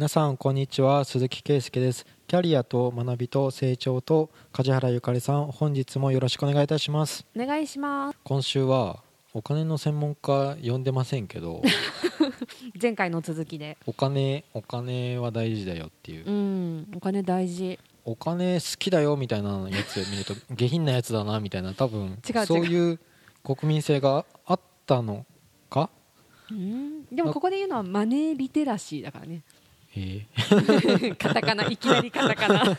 皆さんこんにちは。鈴木圭介です。キャリアと学びと成長と梶原ゆかりさん本日もよろしくお願いいたします。お願いします。今週はお金の専門家呼んでませんけど。前回の続きで。お金お金は大事だよっていう。うん。お金大事。お金好きだよみたいなやつ見ると下品なやつだなみたいな多分。違う違う。そういう国民性があったのか？うん。でもここで言うのはマネーリテラシーだからねえ。ー カタカナいきなりカタカナ。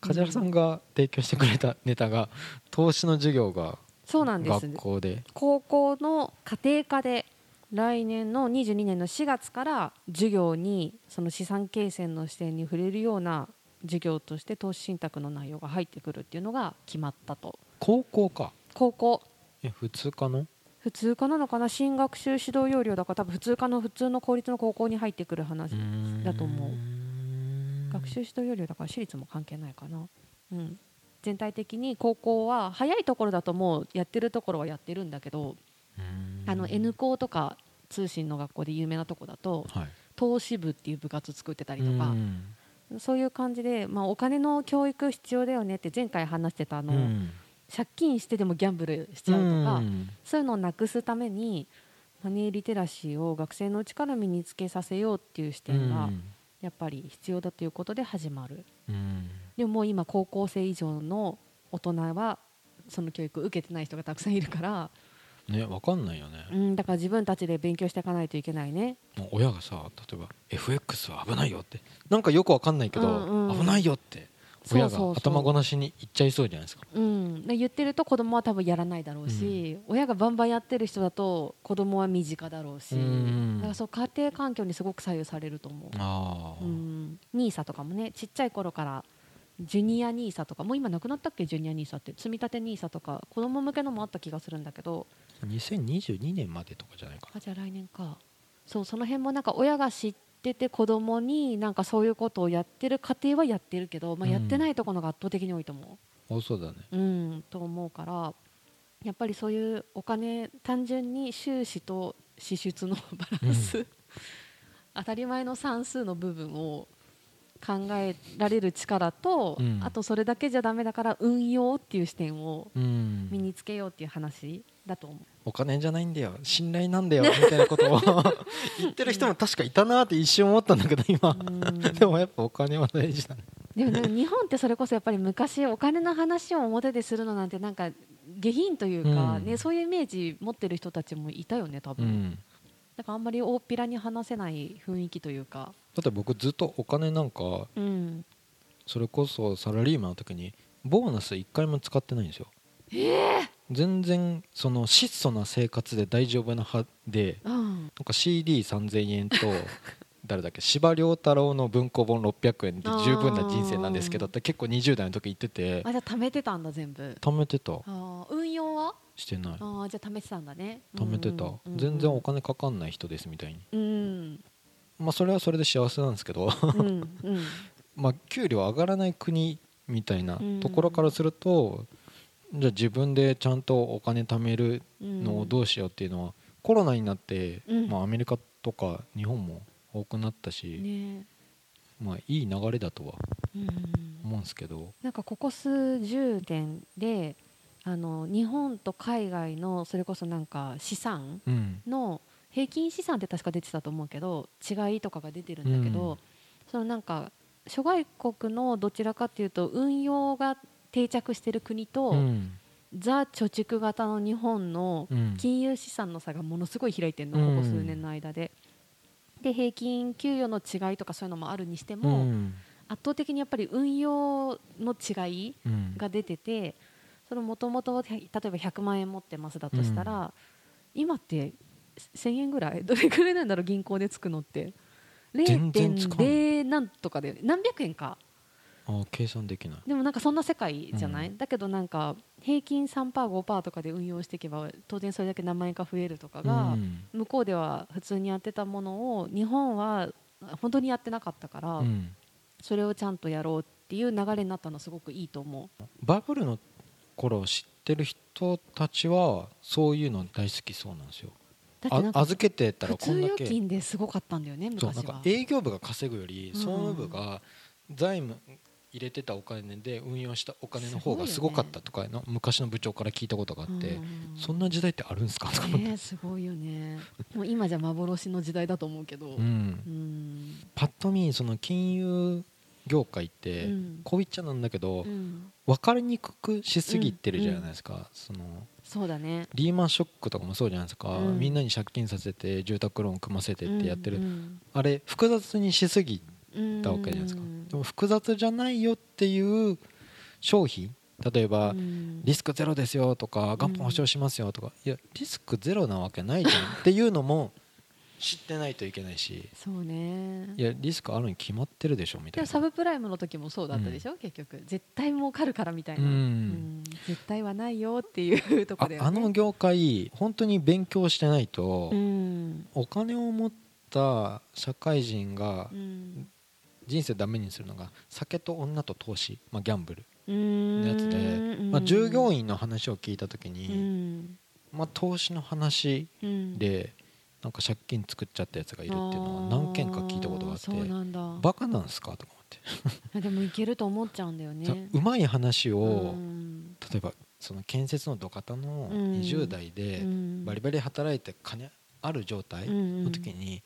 梶原さんが提供してくれたネタが投資の授業がそうなんです。学校で。高校の家庭科で来年の22年の4月から授業にその資産形成の視点に触れるような授業として投資信託の内容が入ってくるっていうのが決まったと。高校か。高校。え普通科の？普通科なのかな新学習指導要領だから多分普通科の普通の公立の高校に入ってくる話だと思う。学習指導要領だから私立も関係ないかな、うん、全体的に高校は早いところだともうやってるところはやってるんだけどあの N 校とか通信の学校で有名なとこだとはい。投資部っていう部活作ってたりとかうん。そういう感じで、まあ、お金の教育必要だよねって前回話してたあの、うん借金してでもギャンブルしちゃうとか、うん。そういうのをなくすためにマネーリテラシーを学生のうちから身につけさせようっていう視点がやっぱり必要だということで始まる。うん。でももう今高校生以上の大人はその教育を受けてない人がたくさんいるから、ねわかんないよね。うん、だから自分たちで勉強していかないといけないね。もう親がさ例えば FX は危ないよって。なんかよくわかんないけど、うんうん。危ないよって親が頭ごなしに言っちゃいそうじゃないですか。うん、で言ってると子供は多分やらないだろうし、親がバンバンやってる人だと子供は身近だろうし、うんだからそう家庭環境にすごく左右されると思う。ああ、うん、ニーサとかもねちっちゃい頃からジュニアニーサとかもう今なくなったっけ？ジュニアニーサって。積み立てニーサとか子供向けのもあった気がするんだけど。2022年までとかじゃないかあじゃあ来年か。そうその辺もなんか親が知ってて子供になんかそういうことをやってる家庭はやってるけど、まあ、うん。やってないところが圧倒的に多いと思多そうだね。う、うん、と思うからやっぱりそういうお金単純に収支と支出のバランス、当たり前の算数の部分を考えられる力と、うん。あとそれだけじゃダメだから運用っていう視点をうん。身につけようっていう話だと思う。お金じゃないんだよ。信頼なんだよ。みたいなことを 言ってる人も確かいたなって一瞬思ったんだけど今。うん。でもやっぱお金は大事だね。でも日本ってそれこそやっぱり昔お金の話を表でするのなんてなんか下品というか、うん。ね、そういうイメージ持ってる人たちもいたよね多分、うん。だからあんまり大っぴらに話せない雰囲気というか、だって僕ずっとお金なんかうん、それこそサラリーマンの時にボーナス1回も使ってないんですよ。え全然その質素な生活で大丈夫な派でうん、なんか CD3000 円と 誰だっけ司馬遼太郎の文庫本600円で十分な人生なんですけどって結構20代の時言ってて。あじゃあ貯めてたんだ全部。貯めてた。運用は？してない。あーじゃあ貯めてたんだね。貯めてた。うんうんうん。全然お金かかんない人ですみたいに。うん。まあそれはそれで幸せなんですけど。うんうん。まあ給料上がらない国みたいなところからするとじゃあ自分でちゃんとお金貯めるうんのをどうしようっていうのはコロナになってうん。まあアメリカとか日本も多くなったしね。まあいい流れだとはうん。思うんですけど。なんかここ数十年であの日本と海外のそれこそなんか資産うん。の平均資産って確か出てたと思うけど違いとかが出てるんだけど、うん。そのなんか諸外国のどちらかっていうと運用が定着してる国と、うん。ザ貯蓄型の日本のうん。金融資産の差がものすごい開いてるの、うん。ここ数年の間で。で平均給与の違いとかそういうのもあるにしてうも、ん。圧倒的にやっぱり運用の違いうん。が出ててそのもともと例えば100万円持ってますだとしたら、今って1000円ぐらい？どれぐらいなんだろう銀行でつくのって。全然つかん。ない0.0なんとかで何百円かあ計算できない。でもなんかそんな世界じゃない、うん。だけどなんか平均 3%5% とかで運用していけば当然それだけ何万円か増えるとかが、うん。向こうでは普通にやってたものを日本は本当にやってなかったから、うん。それをちゃんとやろうっていう流れになったのはすごくいいと思う。バブルの頃を知ってる人たちはそういうの大好きそうなんですよ。預けてたら普通預こんだけ金ですごかったんだよねそうなんか昔は営業部が稼ぐよりうん。総務部が財務入れてたお金で運用したお金の方がすごかったとかの昔の部長から聞いたことがあってうん。そんな時代ってあるんですか？とかすごいよね。もう今じゃ幻の時代だと思うけど。ううん。んパッと見その金融業界ってうん。こう言っちゃなんだけどうん。分かりにくくしすぎてるじゃないですか。そのそうだね。リーマンショックとかもそうじゃないですか。うん。みんなに借金させて住宅ローン組ませてってやってる。うんあれ複雑にしすぎうんたわけじゃないですか。うん。でも複雑じゃないよっていう商品例えばうん。リスクゼロですよとか元本保証しますよとかいやリスクゼロなわけないじゃんっていうのも知ってないといけないしそうね。いやリスクあるに決まってるでしょみたいな。サブプライムの時もそうだったでしょ、結局。絶対儲かるからみたいな、うん。うん。絶対はないよっていうとこあろだよね。あの業界本当に勉強してないとうん。お金を持った社会人がうん人生ダメにするのが酒と女と投資、まあ、ギャンブルうんのやつで、まあ、従業員の話を聞いた時うに、ん。まあ、投資の話うん。でなんか借金作っちゃったやつがいるっていうのは何件か聞いたことがあってバカなんすか？とか思って、でもいけると思っちゃうんだよね。うまい話を、うん。例えばその建設の土方のうん。20代でうん。バリバリ働いて金ある状態うん。の時に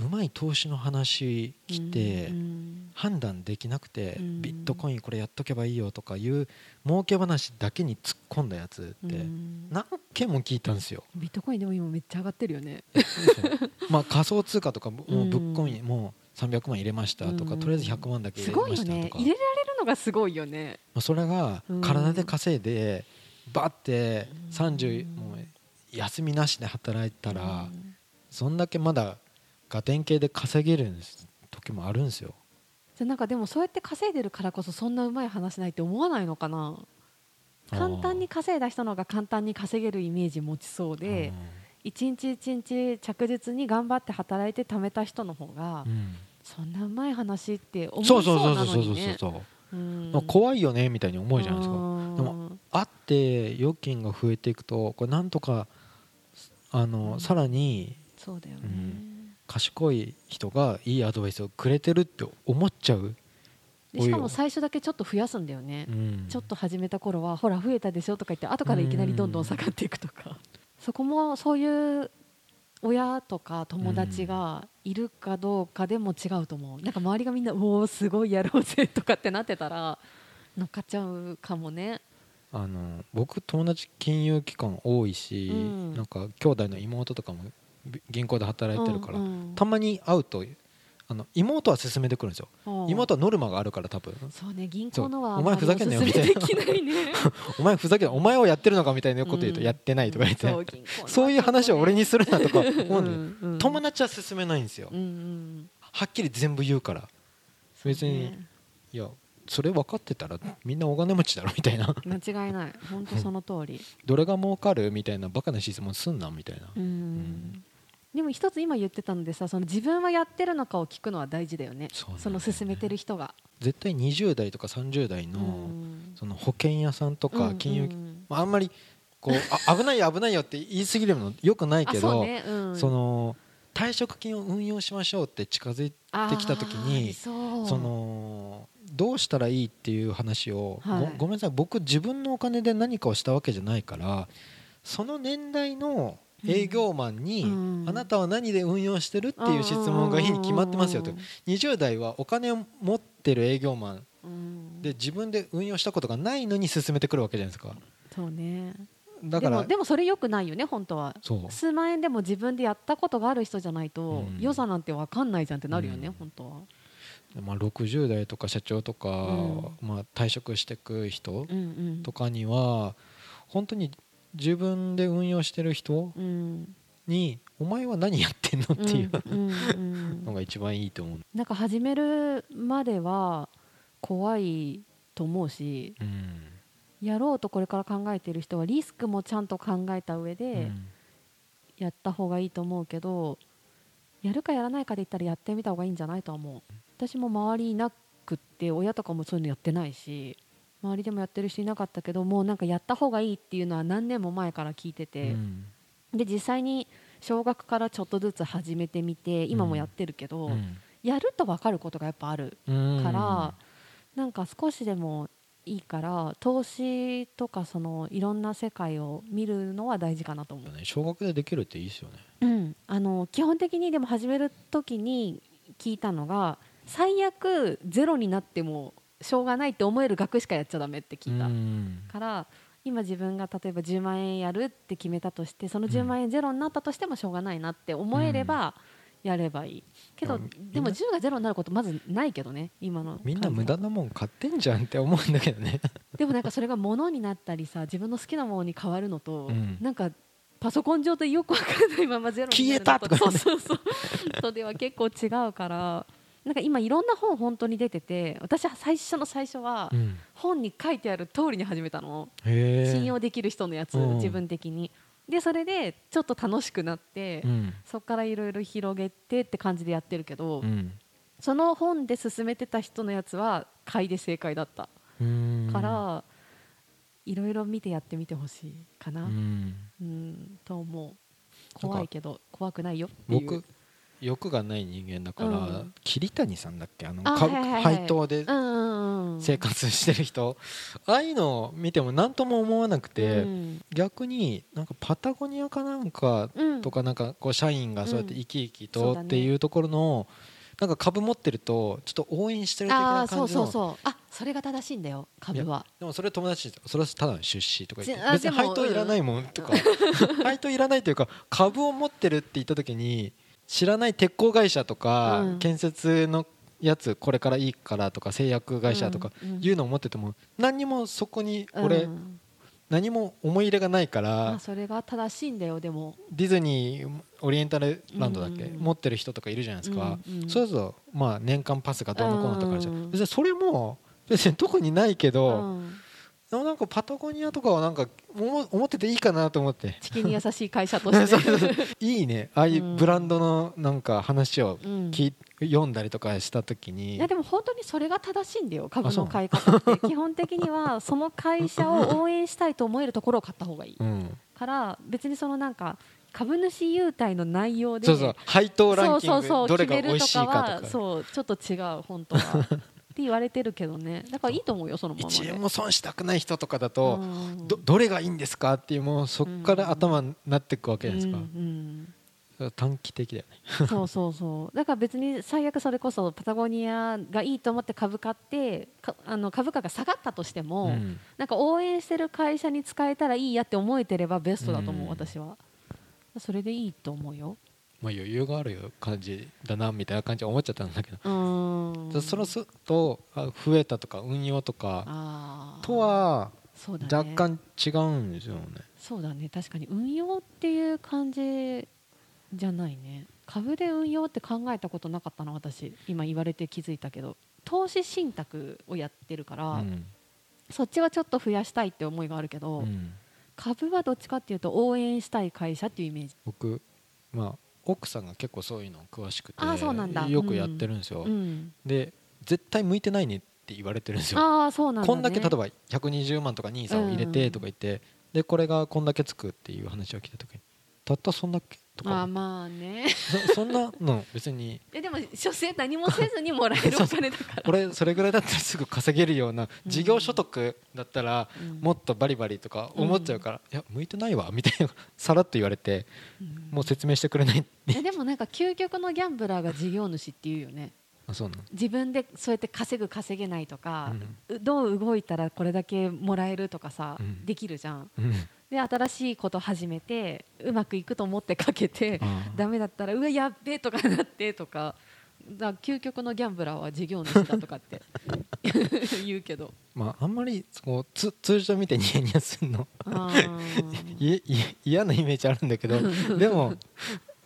うまい投資の話来てうん判断できなくてうん。ビットコインこれやっとけばいいよとかいう儲け話だけに突っ込んだやつってうん。何件も聞いたんですよ。ビットコインでも今めっちゃ上がってるよね。まあ 仮想通貨とかもううんぶっ込みもう300万入れました。とかうん。とりあえず100万だけす入れましたとか。入れられるのがすごいよね。まあそれがうん。体で稼いでバッてうん。30もう休みなしで働いたらうん。そんだけまだガテン系で稼げる時もあるんですよ。じゃあなんかでもそうやって稼いでるからこそそんなうまい話ないって思わないのかな？簡単に稼いだ人の方が簡単に稼げるイメージ持ちそうで一日一日着実に頑張って働いて貯めた人の方がうんそんなうまい話って思いそうそそううそうそうそうなのにう怖いよねみたいに思うじゃないですか。うん。でもあって預金が増えていくとこれなんとかあの、うん。さらにそうだよね、うん賢い人がいいアドバイスをくれてるって思っちゃう、でしかも最初だけちょっと増やすんだよね、うん。ちょっと始めた頃はほら増えたでしょとか言って後からいきなりどんどん下がっていくとか、そこもそういう親とか友達がいるかどうかでも違うと思う。なんか周りがみんな「おおすごいやろうぜ」とかってなってたら乗っかっちゃうかもね。あの僕友達金融機関多いし、うん。なんか兄弟の妹とかもび銀行で働いてるから、うんうん。たまに会うとあの妹は勧めてくるんですよ、うん。妹はノルマがあるから多分。そうね銀行のはお前ふざけんなよあまりおすすめできないね。お前ふざけんなお前をやってるのかみたいなこと言うと、うんやってないとか言って、そうそういう話を俺にするなとかうんうん友達は勧めないんですよ、うんうんはっきり全部言うから。別に、ね。いやそれ分かってたらみんなお金持ちだろみたいな。間違いない。本当その通り。どれが儲かるみたいなバカな質問すんなみたいな、うんでも一つ今言ってたのでさその自分はやってるのかを聞くのは大事だよね。ね。その進めてる人が、絶対20代とか30代の,、うんその保険屋さんとか金融、うんうん。まあ、あんまりこうあ危ないよ危ないよって言い過ぎるのよくないけどね。うん。その退職金を運用しましょうって近づいてきた時にりそのどうしたらいいっていう話を、はい。ごごめんなさい僕自分のお金で何かをしたわけじゃないからその年代の営業マンに、うん。あなたは何で運用してるっていう質問がいいに決まってますよと。うん。20代はお金を持ってる営業マン。うん。で自分で運用したことがないのに進めてくるわけじゃないですか。そうね。だからでもそれよくないよね本当は。数万円でも自分でやったことがある人じゃないと、うん。良さなんて分かんないじゃんってなるよね、うん。本当は、まあ、60代とか社長とか、うん。まあ、退職していく人とかには本当に自分で運用してる人うん。に「お前は何やってんの?」っていうのが一番いいと思う。なんか始めるまでは怖いと思うしうん。やろうとこれから考えている人はリスクもちゃんと考えた上うでん。やった方がいいと思うけどやるかやらないかで言ったらやってみた方がいいんじゃないとは思う。私も周りいなくって親とかもそういうのやってないし周りでもやってる人いなかったけどもうなんかやった方がいいっていうのは何年も前から聞いてて、うん。で実際に少額からちょっとずつ始めてみて今もやってるけど、うん。やると分かることがやっぱあるうん。から、なんか少しでもいいから投資とかそのいろんな世界を見るのは大事かなと思う。ね小学でできるっていいですよね。うん、あの基本的にでも始める時に聞いたのが最悪ゼロになってもしょうがないって思える額しかやっちゃダメって聞いた、うん。から今自分が例えば10万円やるって決めたとしてその10万円ゼロになったとしてもしょうがないなって思えればやればいい。けどでもでも10がゼロになることまずないけどね今のみんな無駄なもん買ってんじゃんって思うんだけどね。でもなんかそれが物になったりさ自分の好きなものに変わるのと、うん。なんかパソコン上でよくわからないままゼロになるの消えたとかそうそうそう。とでは結構違うからなんか今いろんな本本当に出てて私は最初の最初はうん。本に書いてある通りに始めたの。へえ信用できる人のやつうん。自分的に。でそれでちょっと楽しくなってうん。そこからいろいろ広げてって感じでやってるけどうん。その本で進めてた人のやつは買いで正解だった。うん。からいろいろ見てやってみてほしいかな、ううんんと思う。怖いけど怖くないよっていう。僕欲がない人間だから、うん。桐谷さんだっけ？あのあかはいはいでうんうんうん。生活してる人、ああいうのを見ても何とも思わなくて、うん。逆になんかパタゴニアかなんかうん。とかなんかこう社員がそうやって生き生きとっていうところのなんか株持ってるとちょっと応援してる的な感じのそうそうあそれが正しいんだよ株は。でもそれ友達それはただの出資とか言って別に配当いらないもんとか 配当いらないというか株を持ってるって言った時に知らない鉄鋼会社とかうん。建設のやつこれからいいからとか製薬会社とかいうのを持ってても何にもそこに俺うん。何も思い入れがないかまあらそれが正しいんだよでも。ディズニーオリエンタルランドだっけ？うん。持ってる人とかいるじゃないですか。そうするとまあ年間パスがどうのこうのとかあるじゃうん。ん別にそれも別に特にないけど、うんでもなんかパタゴニアとかはなんか思思ってていいかなと思って。地球に優しい会社として。いいね。ああいうブランドのなんか話をうん。聞い読んだりとかした時いにやでも本当にそれが正しいんだよ。株の買い方って。基本的にはその会社を応援したいと思えるところを買った方がいい。うん。から別にそのなんか株主優待の内容で。そうそう。配当ランキンそうそうそう。グどれが美味しいかはとかそうちょっと違う本当は って言われてるけどね。だからいいと思うよそのままで1円も損したくない人とかだとうん。どどれがいいんですかっていうもうそこから頭になっていくわけじゃないですか。うん。短期的だよね。そうそうそう。だから別に最悪それこそパタゴニアがいいと思って株買ってかあの株価が下がったとしても、うん。なんか応援してる会社に使えたらいいやって思えてればベストだと思う、うん。私は。それでいいと思うよまあ余裕がある感じだなみたいな感じは思っちゃったんだけど。そろそろとあ増えたとか運用とかとは若干違うんですよね。そうだね。確かに運用っていう感じじゃないね。株で運用って考えたことなかったな私。今言われて気づいたけど。投資信託をやってるから、うん。そっちはちょっと増やしたいって思いがあるけど、うん。株はどっちかっていうと応援したい会社っていうイメージ、僕まあ奥さんが結構そういうの詳しくてあそうなんだ。よくやってるんですよ、うん、で絶対向いてないねって言われてるんですよ。ああそうなんだ、ね、こんだけ例えば120万とか NISA を入れてとか言って、でこれがこんだけつくっていう話を聞いた時にたったそんだけとか。まあね。そ そんなの別に。えでも所詮何もせずにもらえる お金だから。これそれぐらいだったらすぐ稼げるような事業所得だったらうん。もっとバリバリとか思っちゃうから、いや向いてないわみたいな さらっと言われてうん。もう説明してくれないえでもなんか究極のギャンブラーが事業主っていうよね。あそうなの。自分でそうやって稼ぐ稼げないとかうん、うどう動いたらこれだけもらえるとかさ、うん。できるじゃん。うんで新しいこと始めてうまくいくと思ってかけてあーダメだったらうわやっべえとかなってとかだ究極のギャンブラーは事業主だとかって 言うけど。まああんまりこうつ通常見てニヤニヤするの。嫌なイメージあるんだけど でも、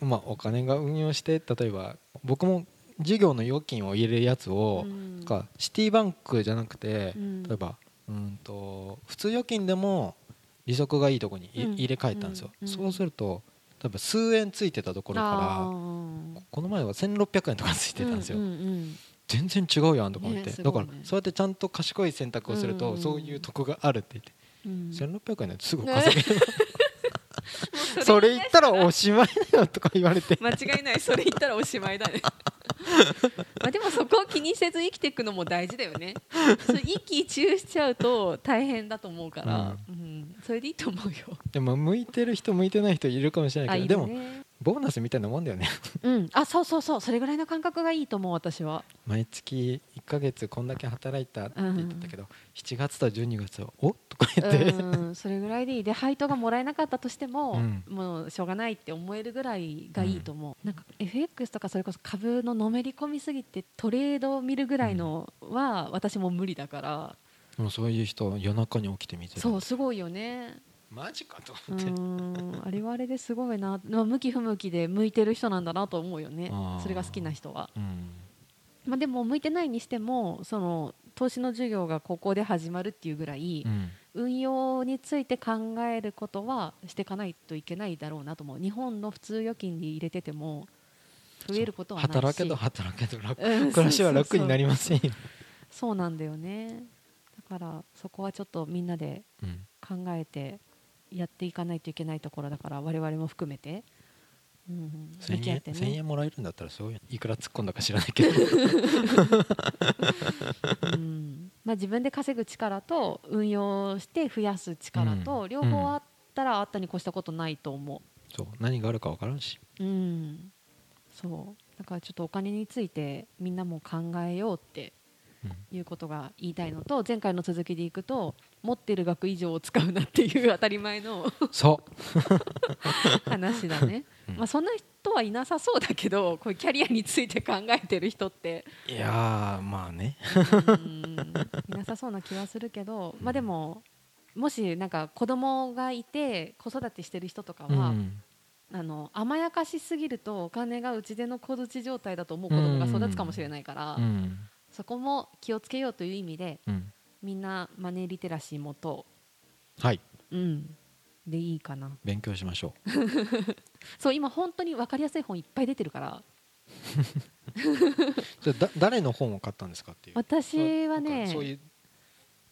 まあ、お金が運用して例えば僕も事業の預金を入れるやつを、うん。かシティバンクじゃなくて、うん。例えばうんと普通預金でも利息がいいとこにいうん。入れ替えたんですよ、うん。そうすると例えば数円ついてたところあからー。この前は1600円とかついてたんですよ、うんうん全然違うやんとか思って、だねすごいね。からそうやってちゃんと賢い選択をすると、うんそういう得があるって言って、うん。うん1600円ですぐ稼げる、もうそれ言ったらおしまいだよとか言われて。間違いない。それ言ったらおしまいだね。まあでもそこを気にせず生きていくのも大事だよね。そう一喜一憂しちゃうと大変だと思うから、うん。それでいいと思うよ。でも向いてる人向いてない人いるかもしれないけどでもねボーナスみたいなもんだよね。うん。あそうそうそう。それぐらいの感覚がいいと思う私は。毎月1ヶ月こんだけ働いたって言ってたけど、7月と12月はおとか言って、うんそれぐらいでいい。で配当がもらえなかったとしても、うん。もうしょうがないって思えるぐらいがいいと思う、なんか FX とかそれこそ株ののめり込みすぎてトレードを見るぐらいのは私も無理だから、もうそういう人夜中に起きて見てる。そうすごいよねマジかとう思って、ん。あれはあれですごいな、まあ、向き不向きで向いてる人なんだなと思うよね。それが好きな人は、うん。まあ、でも向いてないにしてもその投資の授業がここで始まるっていうぐらい、うん。運用について考えることはしていかないといけないだろうなと思う。日本の普通預金に入れてても増えることはないし。働けど働けど楽。うん暮らしは楽になりませんよ、そうなんだよね。だからそこはちょっとみんなでうん。考えてやっていかないといけないところだから我々も含めて、うんうん、向1000円き合って1000ね、円もらえるんだったらそういういくら突っ込んだか知らないけど。うん。まあ、自分で稼ぐ力と運用して増やす力と、うん。両方あったらあったに越したことないと思う。そう。何があるか分からんし。うん、そう。だからちょっとお金についてみんなも考えようってうんいうことが言いたいのと前回の続きでいくと持ってる額以上を使うなっていう当たり前のそ話だね、うん。まあ、そんな人はいなさそうだけどこういうキャリアについて考えてる人って。ういやーまあね。うんいなさそうな気はするけど、まあ、でももしなんか子供がいて子育てしてる人とかは、うん。あの甘やかしすぎるとお金がうちでの小槌状態だと思う子供が育つかもしれないから、うんそこも気をつけようという意味でうん。みんなマネーリテラシーもとはい。うん。でいいかな。勉強しましょ そう今本当に分かりやすい本いっぱい出てるから。う じゃあだ誰の本を買ったんですかっていう。私はねそういう。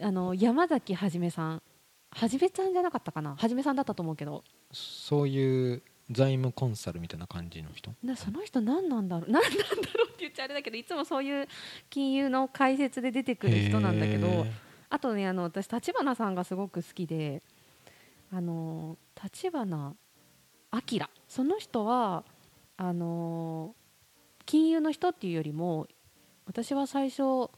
あの山崎はじめさん。はじめさんじゃなかったかな。はじめさんだったと思うけど。そういう財務コンサルみたいな感じの人？なその人何なんだろう？何なんだろうって言っちゃあれだけどいつもそういう金融の解説で出てくる人なんだけどあとねあの私立花さんがすごく好きであの立花明。その人はあの金融の人っていうよりも私は最初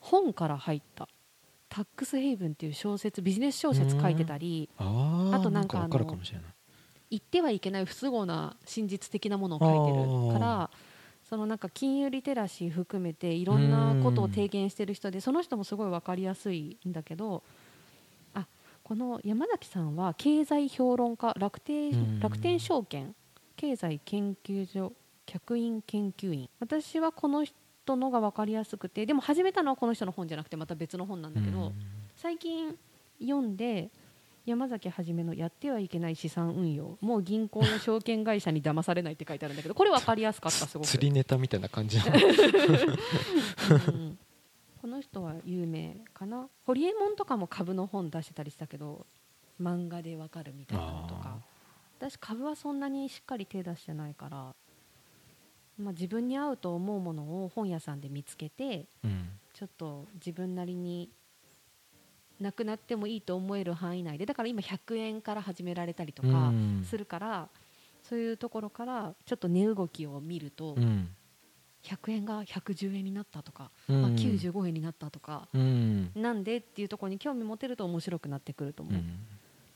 本から入った「タックスヘイブン」っていう小説ビジネス小説書いてたりあとなんかあのかもしれない言ってはいけない不都合な真実的なものを書いてるからそのなんか金融リテラシー含めていろんなことを提言してる人でその人もすごい分かりやすいんだけどあこの山崎さんは経済評論家楽天うん。楽天証券経済研究所客員研究員。私はこの人のが分かりやすくてでも始めたのはこの人の本じゃなくてまた別の本なんだけど、うん。最近読んで山崎はじめのやってはいけない資産運用。もう銀行や証券会社に騙されないって書いてあるんだけどこれ分かりやすかったすごく。釣りネタみたいな感じの？うんこの人は有名かな？ホリエモンとかも株の本出してたりしたけど漫画でわかるみたいなのとか。私株はそんなにしっかり手出してないから、まあ、自分に合うと思うものを本屋さんで見つけてうん。ちょっと自分なりになくなってもいいと思える範囲内でだから今100円から始められたりとかうん。するから、そういうところからちょっと値動きを見ると、うん。100円が110円になったとか、うん。まあ、95円になったとか、うん。なんでっていうところに興味持てると面白くなってくると思う。うん。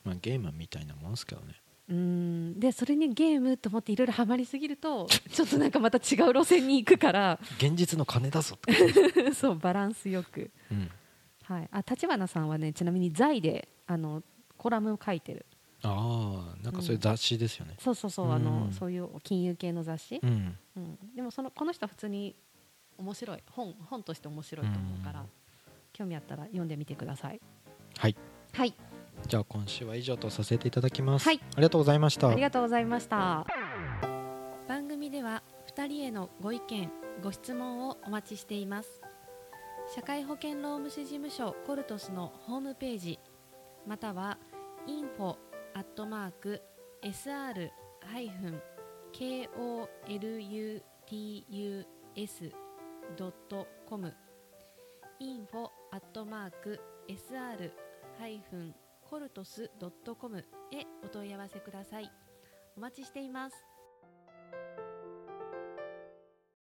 まあ、ゲームみたいなもんですけどね。うーん。でそれにゲームと思っていろいろハマりすぎると ちょっとなんかまた違う路線に行くから。現実の金だぞ そうバランスよく、うん、はい、あ立花さんはねちなみに財であのコラムを書いてる。ああなんかそういう雑誌ですよね。そうそうそうあうん。のそういう金融系の雑誌、うん。うん、でもそのこの人は普通に面白い。本本として面白いと思うから、うん興味あったら読んでみてください。はい。はい。じゃあ今週は以上とさせていただきます、はい。ありがとうございました。ありがとうございました。番組では2人へのご意見ご質問をお待ちしています社会保険労務士事務所コルトスのホームページまたは info sr-kolutus.com info アットマーク sr-coltos.com へお問い合わせください。お待ちしています。